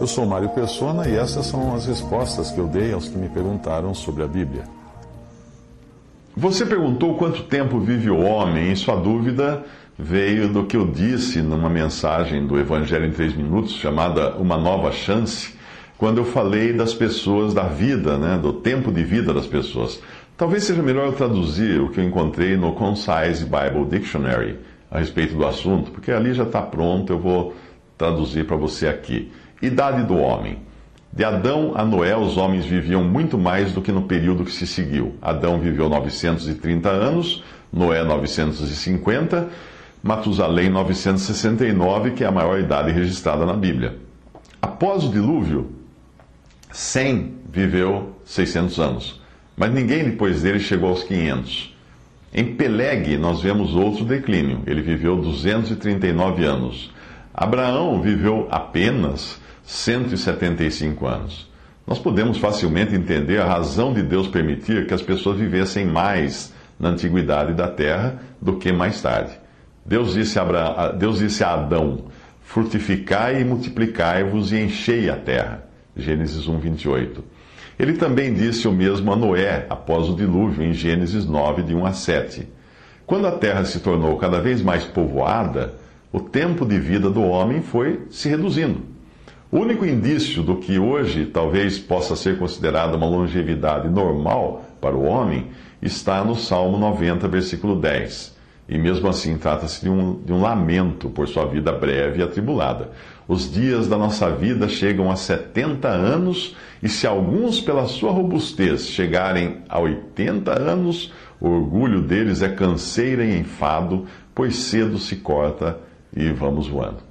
Eu sou Mário Persona e essas são as respostas que eu dei aos que me perguntaram sobre a Bíblia. Você perguntou quanto tempo vive o homem, e sua dúvida veio do que eu disse numa mensagem do Evangelho em Três Minutos, chamada Uma Nova Chance, quando eu falei das pessoas, da vida, né, do tempo de vida das pessoas. Talvez seja melhor eu traduzir o que eu encontrei no Concise Bible Dictionary a respeito do assunto, porque ali já está pronto, eu vou traduzir para você aqui. Idade do homem. De Adão a Noé, os homens viviam muito mais do que no período que se seguiu. Adão viveu 930 anos, Noé 950, Matusalém 969, que é a maior idade registrada na Bíblia. Após o dilúvio, Sem viveu 600 anos, mas ninguém depois dele chegou aos 500. Em Peleg, nós vemos outro declínio. Ele viveu 239 anos. Abraão viveu apenas 175 anos. Nós podemos facilmente entender a razão de Deus permitir que as pessoas vivessem mais na antiguidade da terra do que mais tarde. Deus disse a. Deus disse a Adão: Frutificai e multiplicai-vos e enchei a terra. Gênesis 1, 28. Ele também disse o mesmo a Noé após o dilúvio, em Gênesis 9, de 1 a 7. Quando a terra se tornou cada vez mais povoada, o tempo de vida do homem foi se reduzindo. O único indício do que hoje talvez possa ser considerado uma longevidade normal para o homem está no Salmo 90, versículo 10. E mesmo assim trata-se de um, de um lamento por sua vida breve e atribulada. Os dias da nossa vida chegam a 70 anos, e se alguns, pela sua robustez, chegarem a 80 anos, o orgulho deles é canseira e enfado, pois cedo se corta e vamos voando.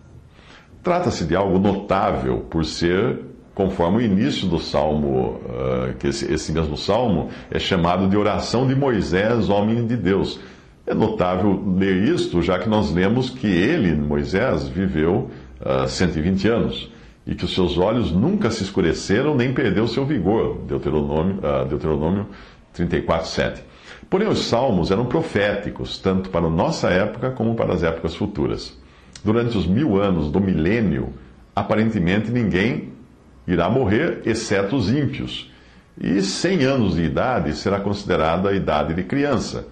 Trata-se de algo notável por ser, conforme o início do salmo, uh, que esse, mesmo salmo é chamado de oração de Moisés, homem de Deus. É notável ler isto, já que nós lemos que ele, Moisés, viveu uh, 120 anos e que os seus olhos nunca se escureceram nem perdeu seu vigor. Deuteronômio, uh, Deuteronômio 34, 7. Porém, os salmos eram proféticos, tanto para nossa época como para as épocas futuras durante os mil anos do milênio, aparentemente ninguém irá morrer, exceto os ímpios. E 100 anos de idade será considerada a idade de criança.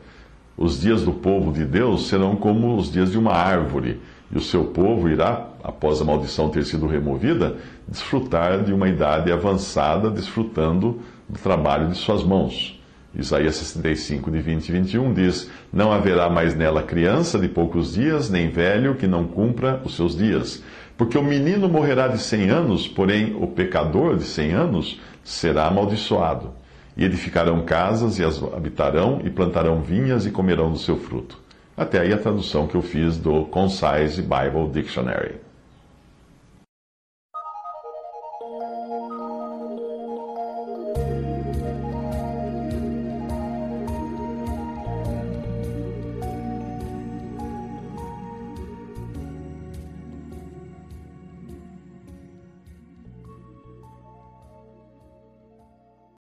Os dias do povo de Deus serão como os dias de uma árvore, e o seu povo irá, após a maldição ter sido removida, desfrutar de uma idade avançada, desfrutando do trabalho de suas mãos. Isaías 65, de 20 e 21 diz: Não haverá mais nela criança de poucos dias, nem velho que não cumpra os seus dias. Porque o menino morrerá de cem anos, porém o pecador de cem anos será amaldiçoado. E edificarão casas e as habitarão, e plantarão vinhas e comerão do seu fruto. Até aí a tradução que eu fiz do Concise Bible Dictionary.